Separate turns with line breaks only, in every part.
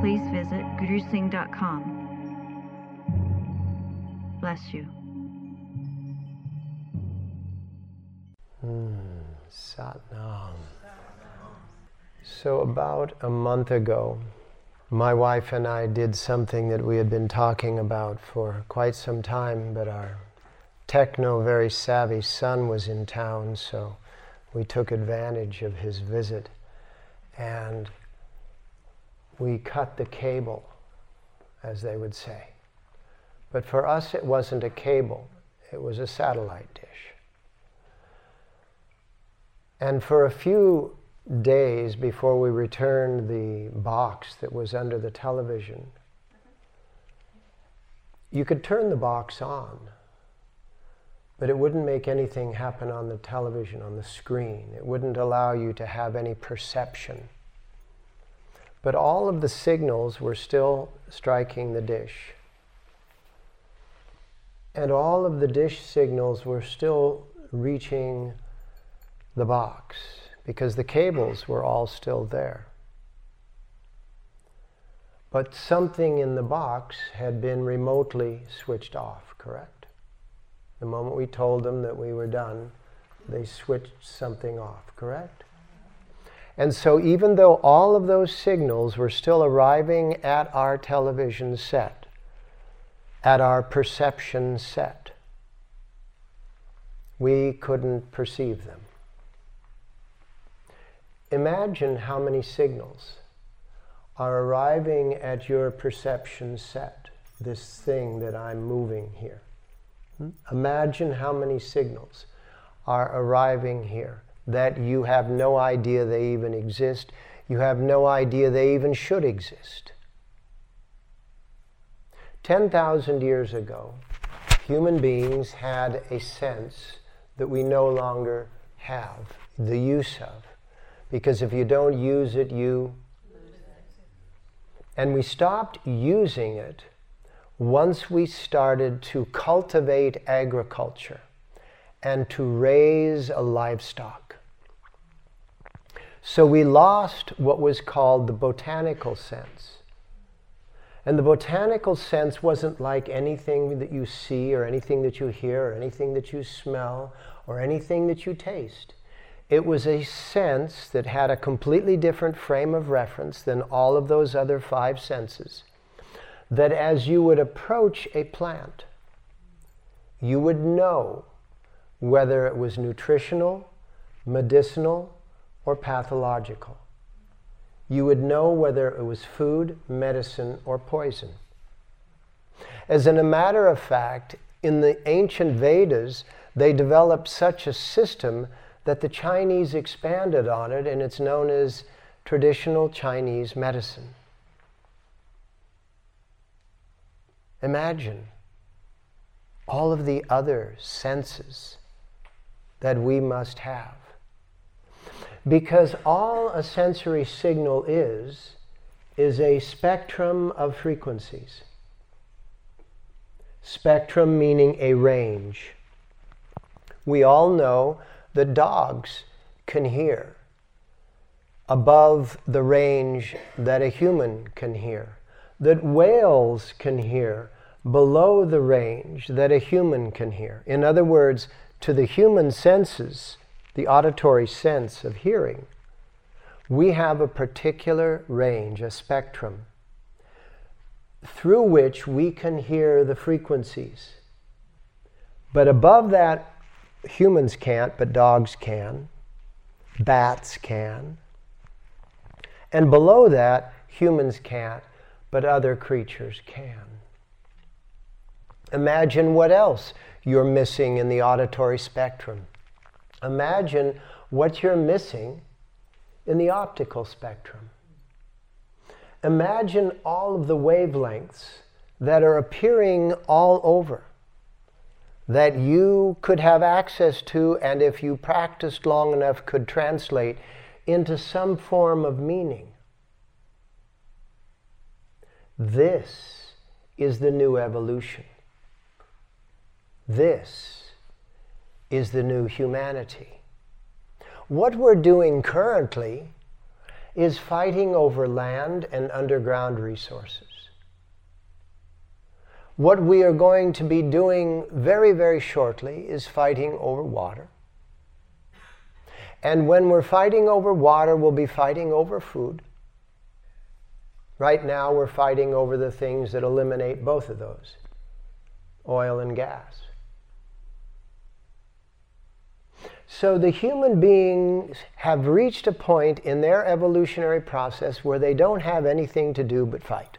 please visit gurusingh.com. Bless you.
Mm, Satnam. So, about a month ago, my wife and I did something that we had been talking about for quite some time, but our techno, very savvy son was in town, so we took advantage of his visit and we cut the cable, as they would say. But for us, it wasn't a cable, it was a satellite dish. And for a few days before we returned the box that was under the television, you could turn the box on but it wouldn't make anything happen on the television, on the screen. It wouldn't allow you to have any perception. But all of the signals were still striking the dish. And all of the dish signals were still reaching the box because the cables were all still there. But something in the box had been remotely switched off, correct? The moment we told them that we were done, they switched something off, correct? And so, even though all of those signals were still arriving at our television set, at our perception set, we couldn't perceive them. Imagine how many signals are arriving at your perception set, this thing that I'm moving here. Hmm? Imagine how many signals are arriving here that you have no idea they even exist. You have no idea they even should exist. 10,000 years ago, human beings had a sense that we no longer have the use of. Because if you don't use it, you. And we stopped using it once we started to cultivate agriculture and to raise a livestock. So we lost what was called the botanical sense. And the botanical sense wasn't like anything that you see or anything that you hear or anything that you smell or anything that you taste. It was a sense that had a completely different frame of reference than all of those other five senses that as you would approach a plant, you would know whether it was nutritional, medicinal, or pathological. You would know whether it was food, medicine, or poison. As in a matter of fact, in the ancient Vedas, they developed such a system that the Chinese expanded on it, and it's known as traditional Chinese medicine. Imagine all of the other senses that we must have. Because all a sensory signal is, is a spectrum of frequencies. Spectrum meaning a range. We all know that dogs can hear above the range that a human can hear, that whales can hear below the range that a human can hear. In other words, to the human senses, the auditory sense of hearing, we have a particular range, a spectrum, through which we can hear the frequencies. But above that, humans can't, but dogs can, bats can. And below that, humans can't, but other creatures can. Imagine what else you're missing in the auditory spectrum. Imagine what you're missing in the optical spectrum. imagine all of the wavelengths that are appearing all over that you could have access to, and if you practiced long enough, could translate into some form of meaning. This is the new evolution. This is the new humanity. What we're doing currently is fighting over land and underground resources. What we are going to be doing very, very shortly is fighting over water. And when we're fighting over water, we'll be fighting over food. Right now, we're fighting over the things that eliminate both of those oil and gas. So the human beings have reached a point in their evolutionary process where they don't have anything to do but fight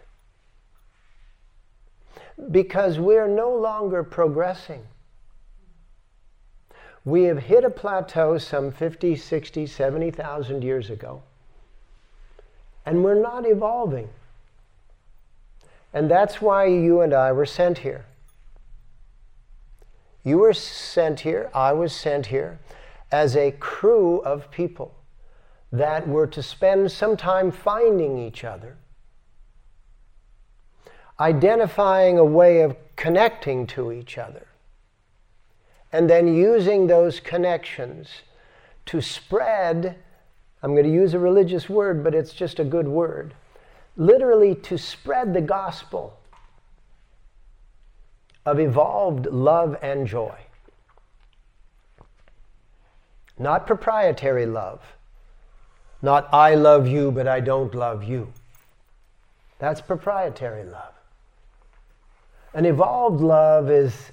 because we're no longer progressing. We have hit a plateau some 50, 60, 70,000 years ago, and we're not evolving. And that's why you and I were sent here. You were sent here, I was sent here as a crew of people that were to spend some time finding each other identifying a way of connecting to each other, and then using those connections to spread. I'm going to use a religious word, but it's just a good word. Literally, to spread the gospel of evolved love and joy. Not proprietary love. Not I love you, but I don't love you. That's proprietary love. An evolved love is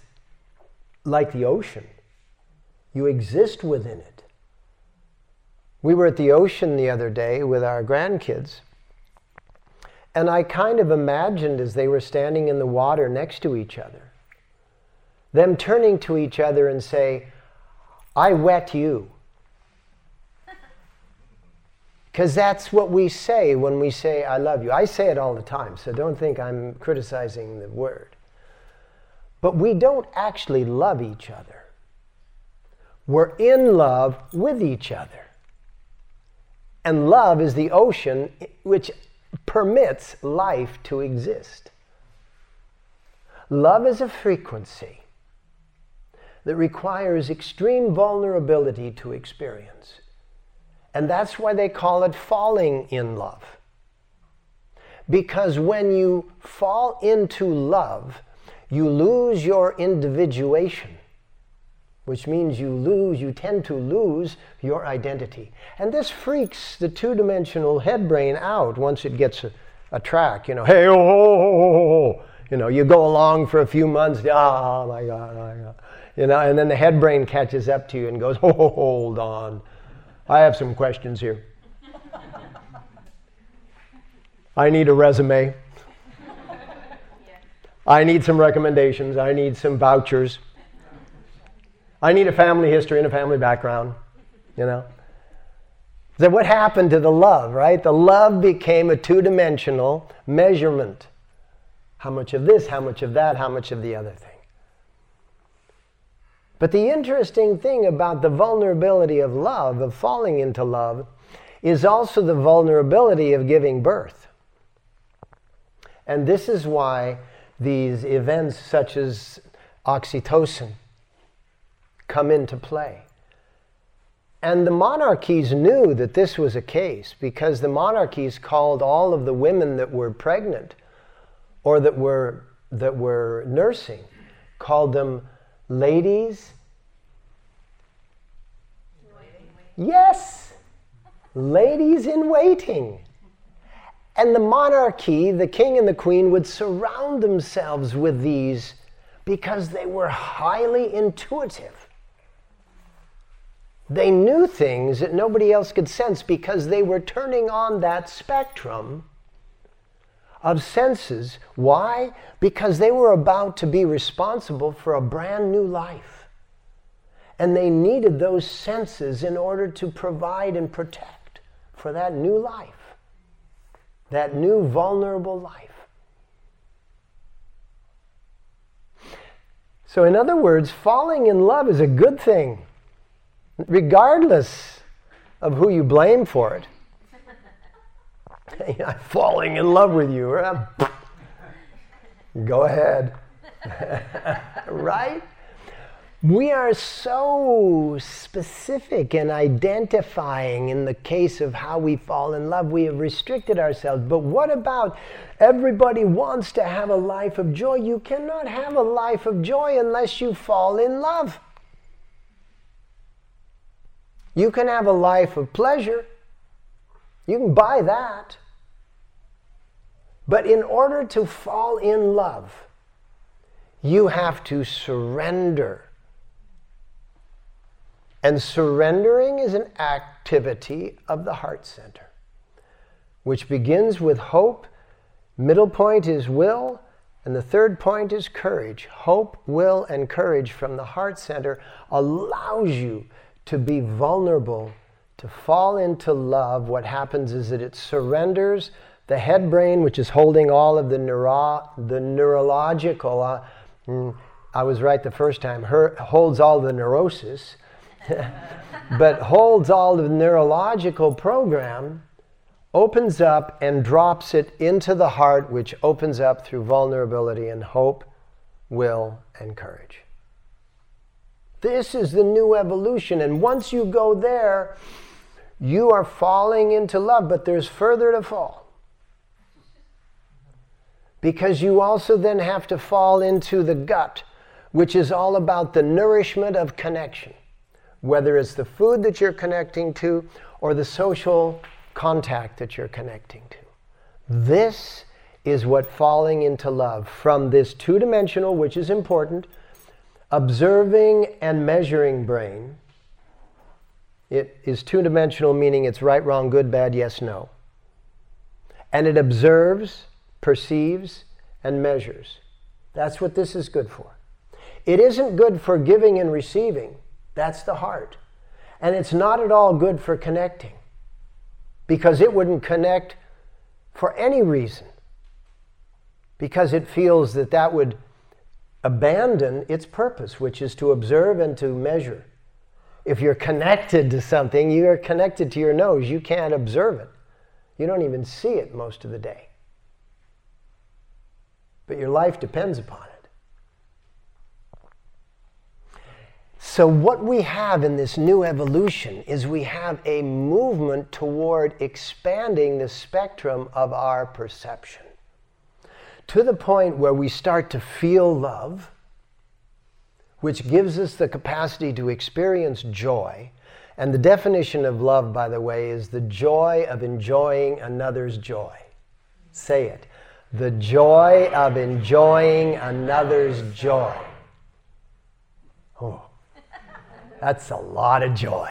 like the ocean, you exist within it. We were at the ocean the other day with our grandkids, and I kind of imagined as they were standing in the water next to each other, them turning to each other and say, I wet you. Because that's what we say when we say, I love you. I say it all the time, so don't think I'm criticizing the word. But we don't actually love each other. We're in love with each other. And love is the ocean which permits life to exist. Love is a frequency that requires extreme vulnerability to experience. And that's why they call it falling in love. Because when you fall into love, you lose your individuation, which means you lose, you tend to lose your identity. And this freaks the two dimensional head brain out once it gets a, a track. You know, hey, oh, oh, oh, oh, you know, you go along for a few months, oh my God, my God. You know, and then the head brain catches up to you and goes, oh, hold on. I have some questions here. I need a resume. I need some recommendations. I need some vouchers. I need a family history and a family background, you know. So, what happened to the love, right? The love became a two dimensional measurement. How much of this, how much of that, how much of the other thing. But the interesting thing about the vulnerability of love, of falling into love, is also the vulnerability of giving birth. And this is why these events such as oxytocin come into play. And the monarchies knew that this was a case because the monarchies called all of the women that were pregnant or that were, that were nursing, called them ladies. Yes, ladies in waiting. And the monarchy, the king and the queen, would surround themselves with these because they were highly intuitive. They knew things that nobody else could sense because they were turning on that spectrum of senses. Why? Because they were about to be responsible for a brand new life. And they needed those senses in order to provide and protect for that new life. that new vulnerable life. So, in other words, falling in love is a good thing, regardless of who you blame for it. I'm falling in love with you. Go ahead. right? We are so specific in identifying in the case of how we fall in love. We have restricted ourselves. But what about everybody wants to have a life of joy? You cannot have a life of joy unless you fall in love. You can have a life of pleasure. You can buy that. But in order to fall in love, you have to surrender and surrendering is an activity of the heart center, which begins with hope, middle point is will, and the third point is courage. Hope, will, and courage from the heart center allows you to be vulnerable, to fall into love. What happens is that it surrenders the head brain, which is holding all of the, neuro- the neurological. Uh, mm, I was right the first time, her, holds all the neurosis but holds all the neurological program, opens up and drops it into the heart, which opens up through vulnerability and hope, will, and courage. This is the new evolution. And once you go there, you are falling into love, but there's further to fall. Because you also then have to fall into the gut, which is all about the nourishment of connection whether it's the food that you're connecting to or the social contact that you're connecting to. This is what falling into love from this two dimensional, which is important, observing and measuring brain. It is two dimensional, meaning it's right, wrong, good, bad, yes, no. And it observes, perceives, and measures. That's what this is good for. It isn't good for giving and receiving. That's the heart. And it's not at all good for connecting because it wouldn't connect for any reason because it feels that that would abandon its purpose, which is to observe and to measure. If you're connected to something, you're connected to your nose. You can't observe it. You don't even see it most of the day. But your life depends upon it. So, what we have in this new evolution is we have a movement toward expanding the spectrum of our perception to the point where we start to feel love, which gives us the capacity to experience joy. And the definition of love, by the way, is the joy of enjoying another's joy. Say it. The joy of enjoying another's joy. Oh. That's a lot of joy.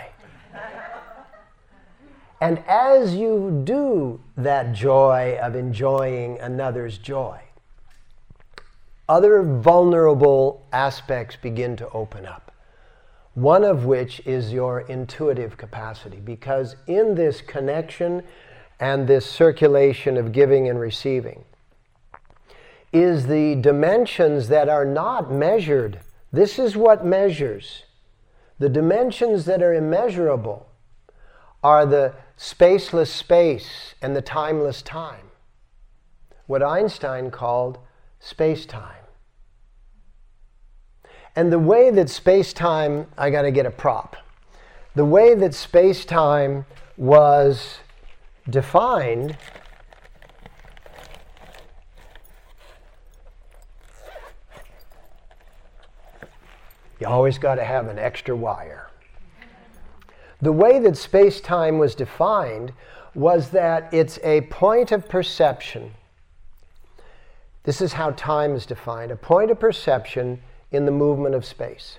And as you do that joy of enjoying another's joy, other vulnerable aspects begin to open up. One of which is your intuitive capacity, because in this connection and this circulation of giving and receiving is the dimensions that are not measured. This is what measures. The dimensions that are immeasurable are the spaceless space and the timeless time. What Einstein called space time. And the way that space time, I got to get a prop. The way that space time was defined You always got to have an extra wire. The way that space time was defined was that it's a point of perception. This is how time is defined a point of perception in the movement of space.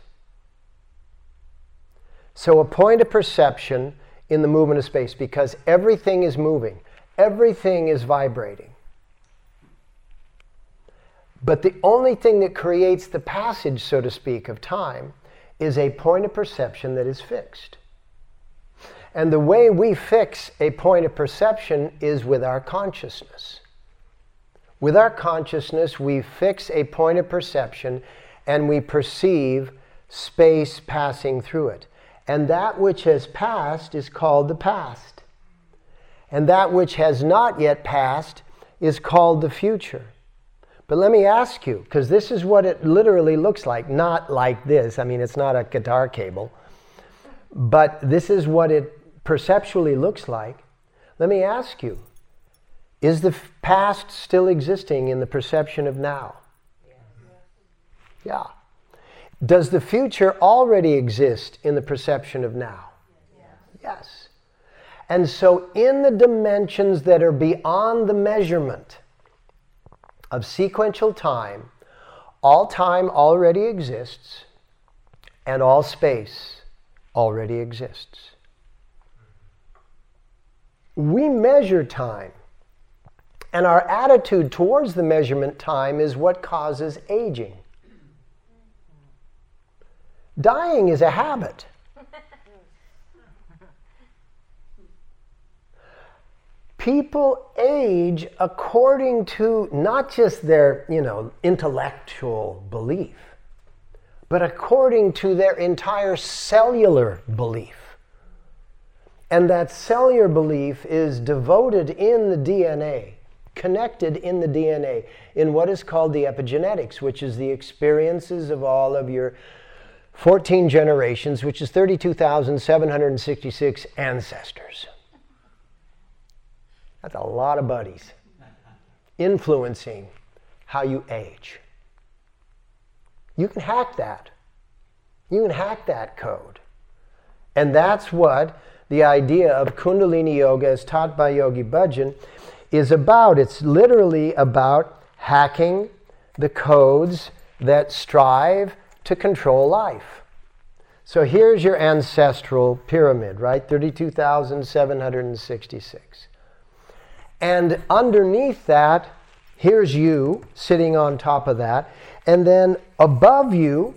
So, a point of perception in the movement of space because everything is moving, everything is vibrating. But the only thing that creates the passage, so to speak, of time is a point of perception that is fixed. And the way we fix a point of perception is with our consciousness. With our consciousness, we fix a point of perception and we perceive space passing through it. And that which has passed is called the past. And that which has not yet passed is called the future. But let me ask you, because this is what it literally looks like, not like this. I mean, it's not a guitar cable, but this is what it perceptually looks like. Let me ask you is the past still existing in the perception of now? Yeah. Does the future already exist in the perception of now? Yes. And so, in the dimensions that are beyond the measurement of sequential time, all time already exists and all space already exists. We measure time and our attitude towards the measurement time is what causes aging. Dying is a habit. People age according to not just their, you know, intellectual belief, but according to their entire cellular belief. And that cellular belief is devoted in the DNA connected in the DNA in what is called the epigenetics, which is the experiences of all of your 14 generations, which is 32,766 ancestors. That's a lot of buddies influencing how you age. You can hack that. You can hack that code. And that's what the idea of Kundalini Yoga, as taught by Yogi Bhajan, is about. It's literally about hacking the codes that strive to control life. So here's your ancestral pyramid, right? 32,766. And underneath that, here's you sitting on top of that. And then above you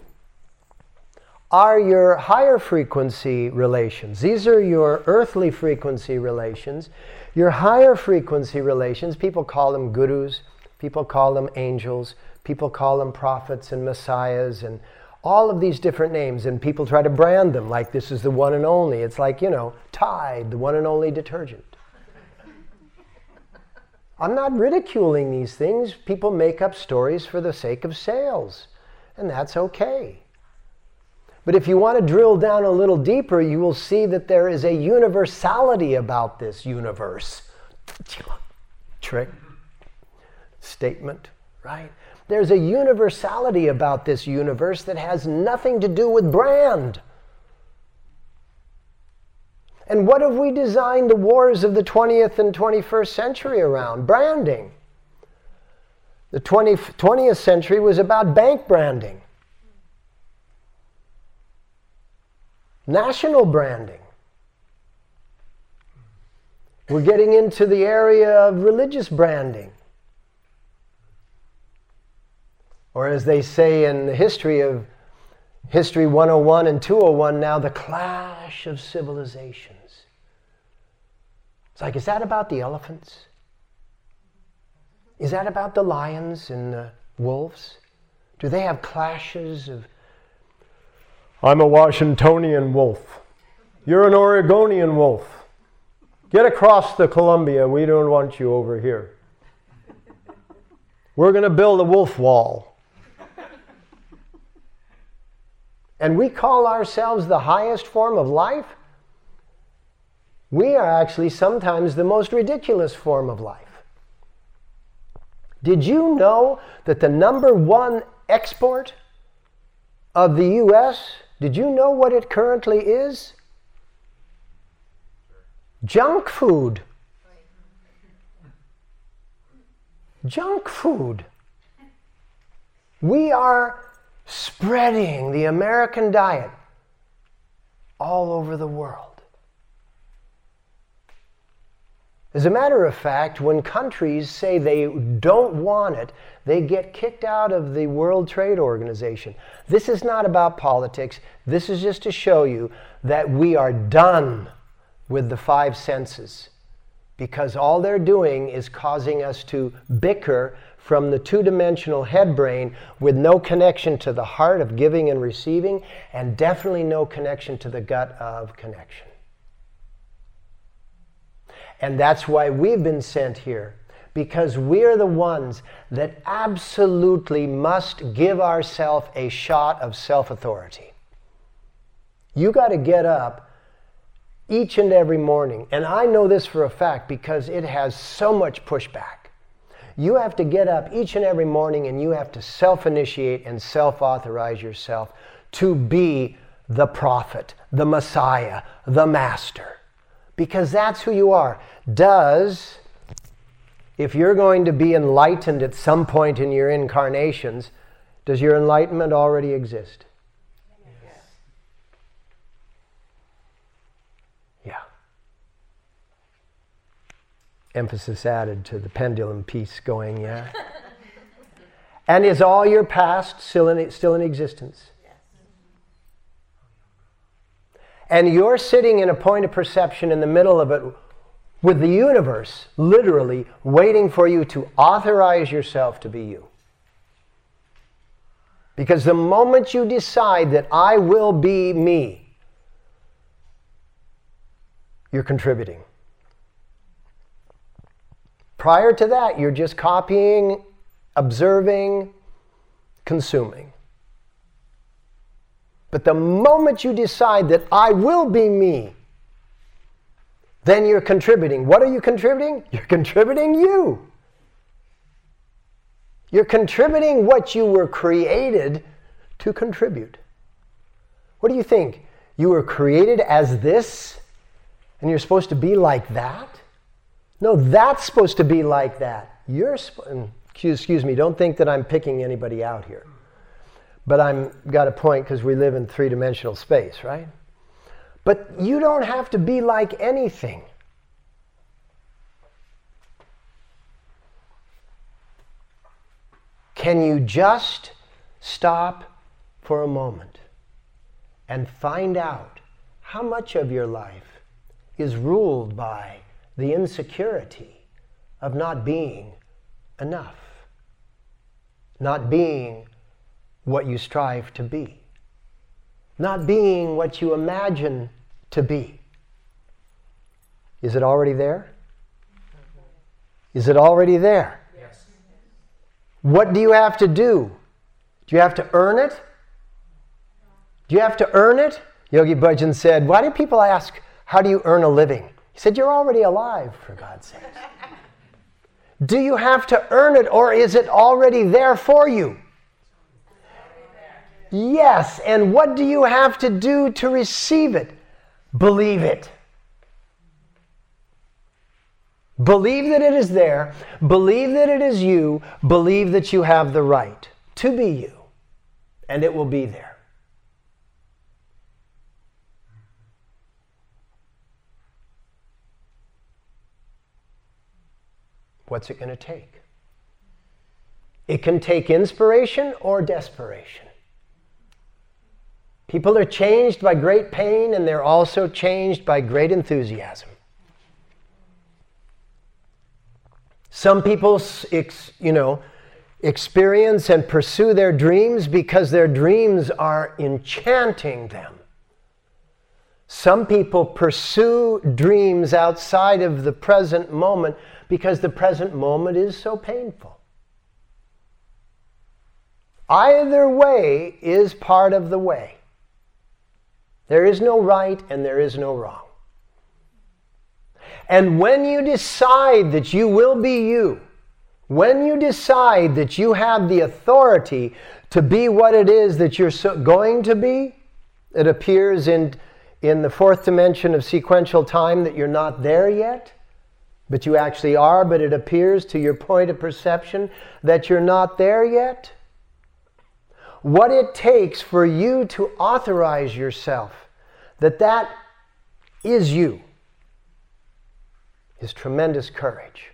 are your higher frequency relations. These are your earthly frequency relations. Your higher frequency relations, people call them gurus, people call them angels, people call them prophets and messiahs and all of these different names and people try to brand them like this is the one and only. It's like, you know, Tide, the one and only detergent. I'm not ridiculing these things. People make up stories for the sake of sales, and that's okay. But if you want to drill down a little deeper, you will see that there is a universality about this universe. Trick statement, right? There's a universality about this universe that has nothing to do with brand. And what have we designed the wars of the 20th and 21st century around? Branding. The 20, 20th century was about bank branding. National branding. We're getting into the area of religious branding. Or as they say in the history of History 101 and 201 now, the clash of civilizations. It's like, is that about the elephants? Is that about the lions and the wolves? Do they have clashes of I'm a Washingtonian wolf. You're an Oregonian wolf. Get across the Columbia. We don't want you over here. We're going to build a wolf wall. And we call ourselves the highest form of life. We are actually sometimes the most ridiculous form of life. Did you know that the number one export of the U.S. Did you know what it currently is? Junk food. Junk food. We are spreading the American diet all over the world. As a matter of fact, when countries say they don't want it, they get kicked out of the World Trade Organization. This is not about politics. This is just to show you that we are done with the five senses because all they're doing is causing us to bicker from the two dimensional head brain with no connection to the heart of giving and receiving, and definitely no connection to the gut of connection. And that's why we've been sent here, because we're the ones that absolutely must give ourselves a shot of self authority. You got to get up each and every morning. And I know this for a fact because it has so much pushback. You have to get up each and every morning and you have to self initiate and self authorize yourself to be the prophet, the Messiah, the Master. Because that's who you are. Does, if you're going to be enlightened at some point in your incarnations, does your enlightenment already exist? Emphasis added to the pendulum piece going, yeah? and is all your past still in, still in existence? And you're sitting in a point of perception in the middle of it with the universe literally waiting for you to authorize yourself to be you. Because the moment you decide that I will be me, you're contributing. Prior to that, you're just copying, observing, consuming. But the moment you decide that I will be me, then you're contributing. What are you contributing? You're contributing you. You're contributing what you were created to contribute. What do you think? You were created as this, and you're supposed to be like that? No, that's supposed to be like that. You're, excuse me, don't think that I'm picking anybody out here. But I'm got a point because we live in three dimensional space, right? But you don't have to be like anything. Can you just stop for a moment and find out how much of your life is ruled by the insecurity of not being enough, not being what you strive to be, not being what you imagine to be. Is it already there? Is it already there? Yes. What do you have to do? Do you have to earn it? Do you have to earn it? Yogi Bhajan said, Why do people ask, How do you earn a living? He said, You're already alive, for God's sake. Do you have to earn it or is it already there for you? Yes, and what do you have to do to receive it? Believe it. Believe that it is there. Believe that it is you. Believe that you have the right to be you. And it will be there. What's it going to take? It can take inspiration or desperation. People are changed by great pain and they're also changed by great enthusiasm. Some people, you know, experience and pursue their dreams because their dreams are enchanting them. Some people pursue dreams outside of the present moment because the present moment is so painful. Either way is part of the way. There is no right and there is no wrong. And when you decide that you will be you, when you decide that you have the authority to be what it is that you're so going to be, it appears in, in the fourth dimension of sequential time that you're not there yet but you actually are, but it appears to your point of perception that you're not there yet. What it takes for you to authorize yourself that that is you is tremendous courage.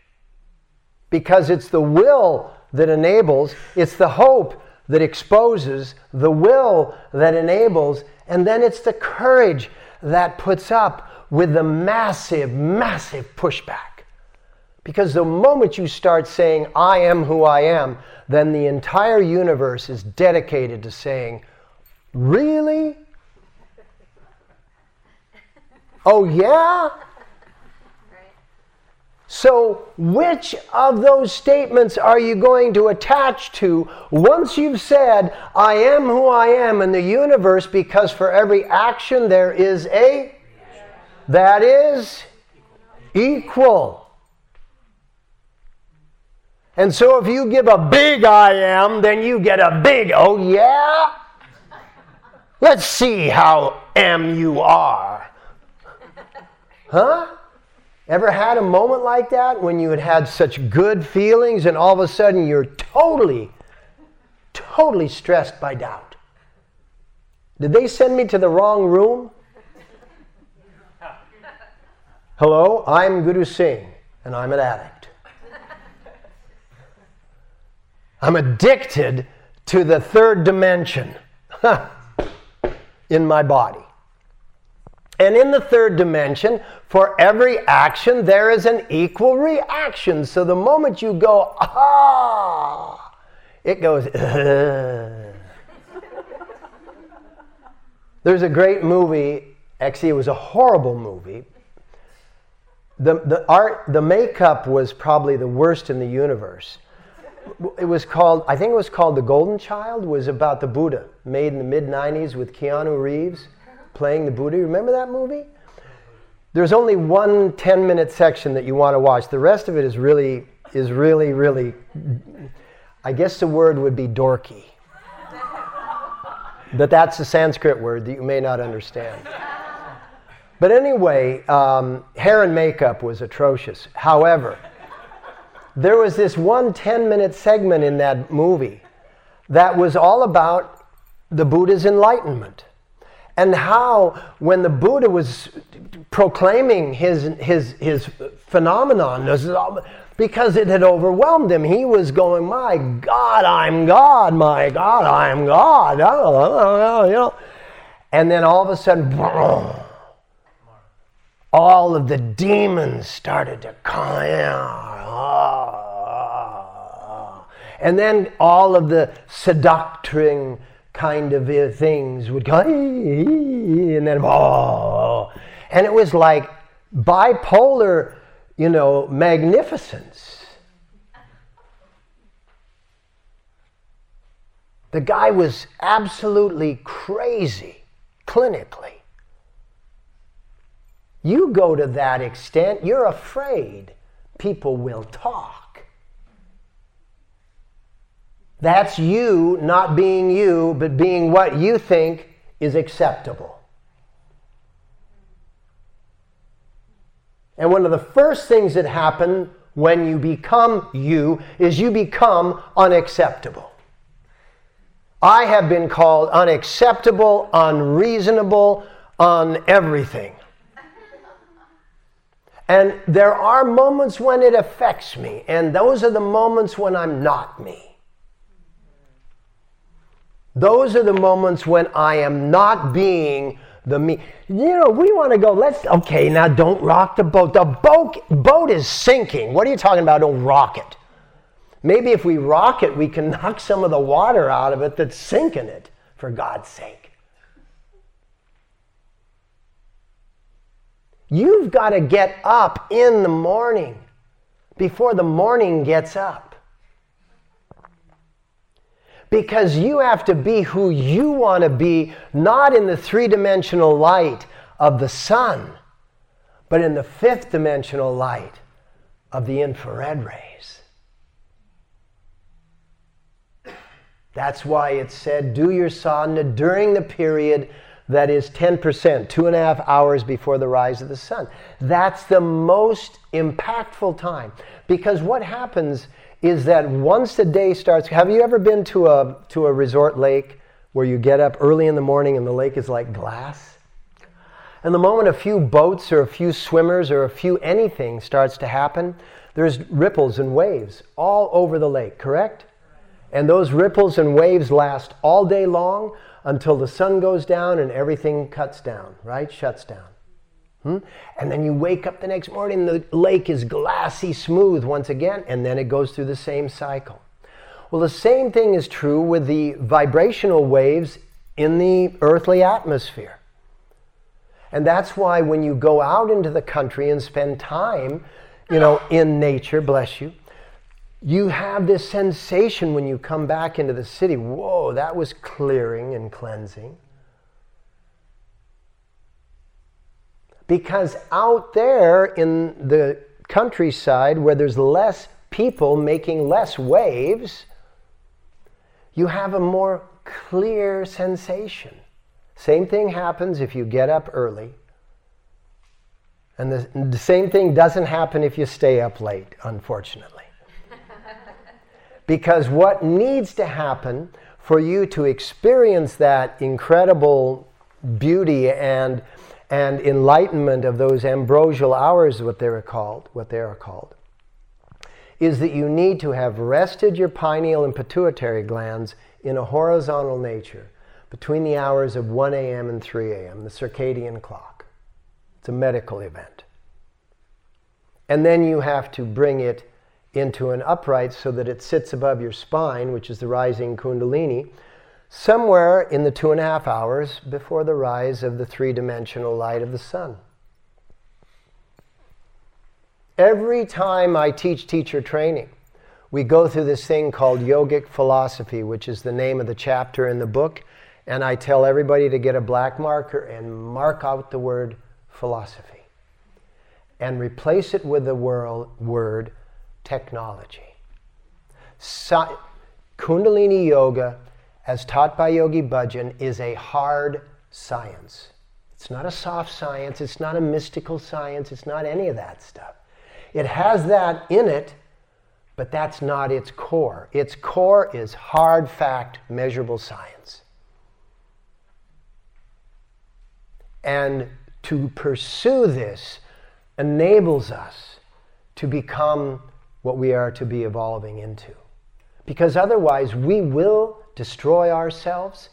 Because it's the will that enables, it's the hope that exposes, the will that enables, and then it's the courage that puts up with the massive, massive pushback. Because the moment you start saying, I am who I am, then the entire universe is dedicated to saying, Really? Oh, yeah? So, which of those statements are you going to attach to once you've said, I am who I am in the universe because for every action there is a that is equal. And so if you give a big I am, then you get a big, oh yeah? Let's see how am you are. Huh? Ever had a moment like that when you had had such good feelings and all of a sudden you're totally, totally stressed by doubt? Did they send me to the wrong room? Hello, I'm Guru Singh, and I'm an addict. I'm addicted to the third dimension in my body. And in the third dimension, for every action, there is an equal reaction. So the moment you go, ah, it goes, There's a great movie, actually, it was a horrible movie, the, the art, the makeup was probably the worst in the universe. It was called, I think it was called The Golden Child, was about the Buddha, made in the mid 90s with Keanu Reeves playing the Buddha. You remember that movie? There's only one 10 minute section that you want to watch. The rest of it is really, is really, really, I guess the word would be dorky. But that's a Sanskrit word that you may not understand. But anyway, um, hair and makeup was atrocious. However, there was this one 10 minute segment in that movie that was all about the Buddha's enlightenment and how, when the Buddha was proclaiming his, his, his phenomenon, because it had overwhelmed him, he was going, My God, I'm God, my God, I'm God. You know? And then all of a sudden, all of the demons started to come out. And then all of the seducting kind of uh, things would come, and then, oh. And it was like bipolar, you know, magnificence. The guy was absolutely crazy clinically. You go to that extent, you're afraid people will talk. That's you not being you, but being what you think is acceptable. And one of the first things that happen when you become you is you become unacceptable. I have been called unacceptable, unreasonable, on everything. And there are moments when it affects me, and those are the moments when I'm not me. Those are the moments when I am not being the me. You know, we want to go, let's, okay, now don't rock the boat. The boat, boat is sinking. What are you talking about? Don't rock it. Maybe if we rock it, we can knock some of the water out of it that's sinking it, for God's sake. You've got to get up in the morning before the morning gets up. Because you have to be who you want to be, not in the three dimensional light of the sun, but in the fifth dimensional light of the infrared rays. That's why it said, do your sadhana during the period that is 10%, two and a half hours before the rise of the sun. That's the most impactful time. Because what happens is that once the day starts, have you ever been to a, to a resort lake where you get up early in the morning and the lake is like glass? And the moment a few boats or a few swimmers or a few anything starts to happen, there's ripples and waves all over the lake, correct? And those ripples and waves last all day long until the sun goes down and everything cuts down, right? Shuts down. Hmm? And then you wake up the next morning, the lake is glassy smooth once again, and then it goes through the same cycle. Well, the same thing is true with the vibrational waves in the earthly atmosphere. And that's why when you go out into the country and spend time, you know, in nature, bless you, you have this sensation when you come back into the city whoa, that was clearing and cleansing. Because out there in the countryside where there's less people making less waves, you have a more clear sensation. Same thing happens if you get up early. And the, the same thing doesn't happen if you stay up late, unfortunately. because what needs to happen for you to experience that incredible beauty and, and enlightenment of those ambrosial hours, what they are called, what they are called, is that you need to have rested your pineal and pituitary glands in a horizontal nature between the hours of 1 a.m. and 3 a.m., the circadian clock. It's a medical event. And then you have to bring it into an upright so that it sits above your spine, which is the rising Kundalini, somewhere in the two and a half hours before the rise of the three dimensional light of the sun. Every time I teach teacher training, we go through this thing called yogic philosophy, which is the name of the chapter in the book. And I tell everybody to get a black marker and mark out the word philosophy and replace it with the word technology. Kundalini Yoga, as taught by Yogi Bhajan, is a hard science. It's not a soft science, it's not a mystical science, it's not any of that stuff. It has that in it, but that's not its core. Its core is hard fact, measurable science. And to pursue this enables us to become what we are to be evolving into. Because otherwise, we will destroy ourselves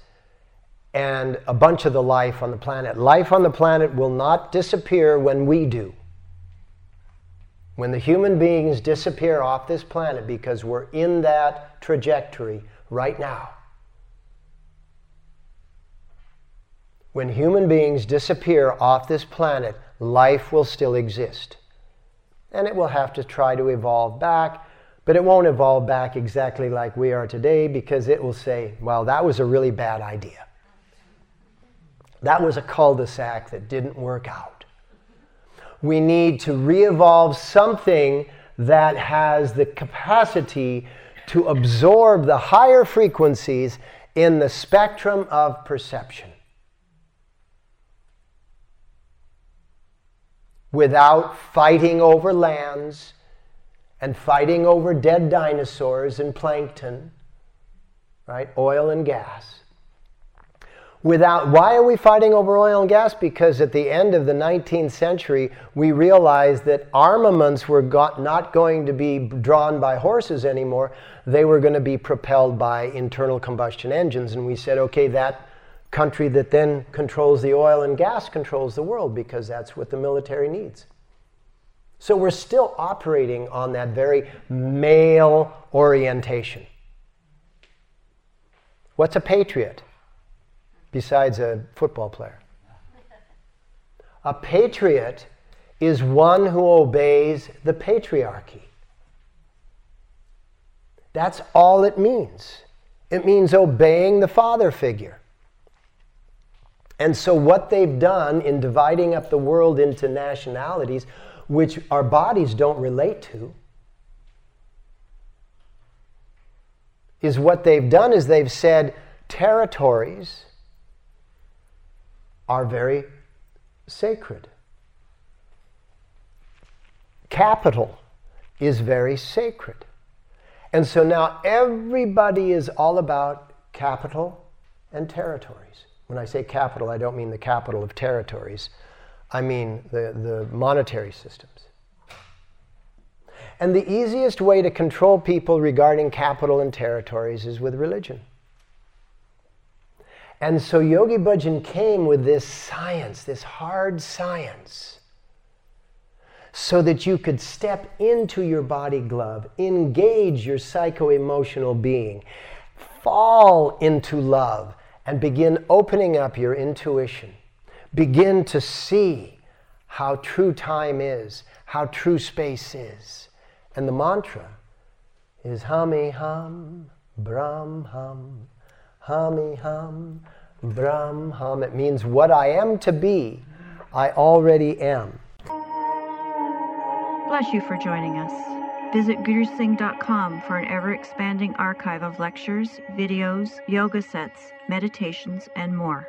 and a bunch of the life on the planet. Life on the planet will not disappear when we do when the human beings disappear off this planet because we're in that trajectory right now. When human beings disappear off this planet, life will still exist. And it will have to try to evolve back, but it won't evolve back exactly like we are today because it will say, well, that was a really bad idea. That was a cul de sac that didn't work out we need to re evolve something that has the capacity to absorb the higher frequencies in the spectrum of perception without fighting over lands and fighting over dead dinosaurs and plankton, right? Oil and gas. Without why are we fighting over oil and gas? Because at the end of the 19th century we realized that armaments were got, not going to be drawn by horses anymore. They were going to be propelled by internal combustion engines. And we said okay that country that then controls the oil and gas controls the world because that's what the military needs so we're still operating on that very male orientation what's a patriot besides a football player. A patriot is one who obeys the patriarchy. That's all it means. It means obeying the father figure. And so, what they've done in dividing up the world into nationalities, which our bodies don't relate to, is what they've done is they've said territories are very sacred. Capital is very sacred. And so now everybody is all about capital and territories. When I say capital, I don't mean the capital of territories, I mean the, the monetary systems. And the easiest way to control people regarding capital and territories is with religion. And so Yogi Bhajan came with this science, this hard science, so that you could step into your body glove, engage your psycho emotional being, fall into love, and begin opening up your intuition. Begin to see how true time is, how true space is. And the mantra is Hami Hum, Brahm Hum, Hami Hum, Brahm Hum. It means what I am to be, I already am.
Bless you for joining us. Visit gurusingh.com for an ever expanding archive of lectures, videos, yoga sets, meditations, and more.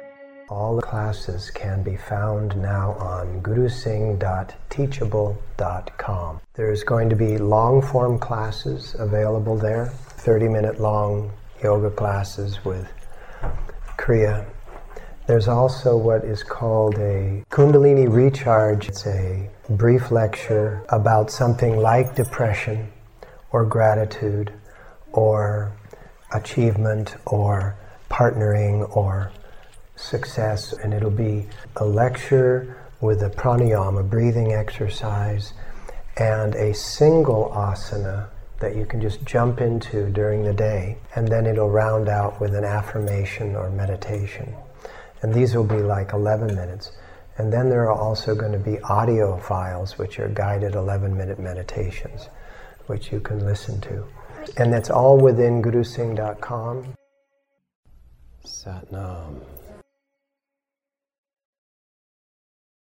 All the classes can be found now on gurusingh.teachable.com. There's going to be long form classes available there, 30 minute long yoga classes with Kriya there's also what is called a Kundalini recharge. It's a brief lecture about something like depression or gratitude or achievement or partnering or success. And it'll be a lecture with a pranayama, breathing exercise, and a single asana that you can just jump into during the day. And then it'll round out with an affirmation or meditation. And these will be like 11 minutes. And then there are also going to be audio files, which are guided 11 minute meditations, which you can listen to. And that's all within gurusingh.com. Satnam.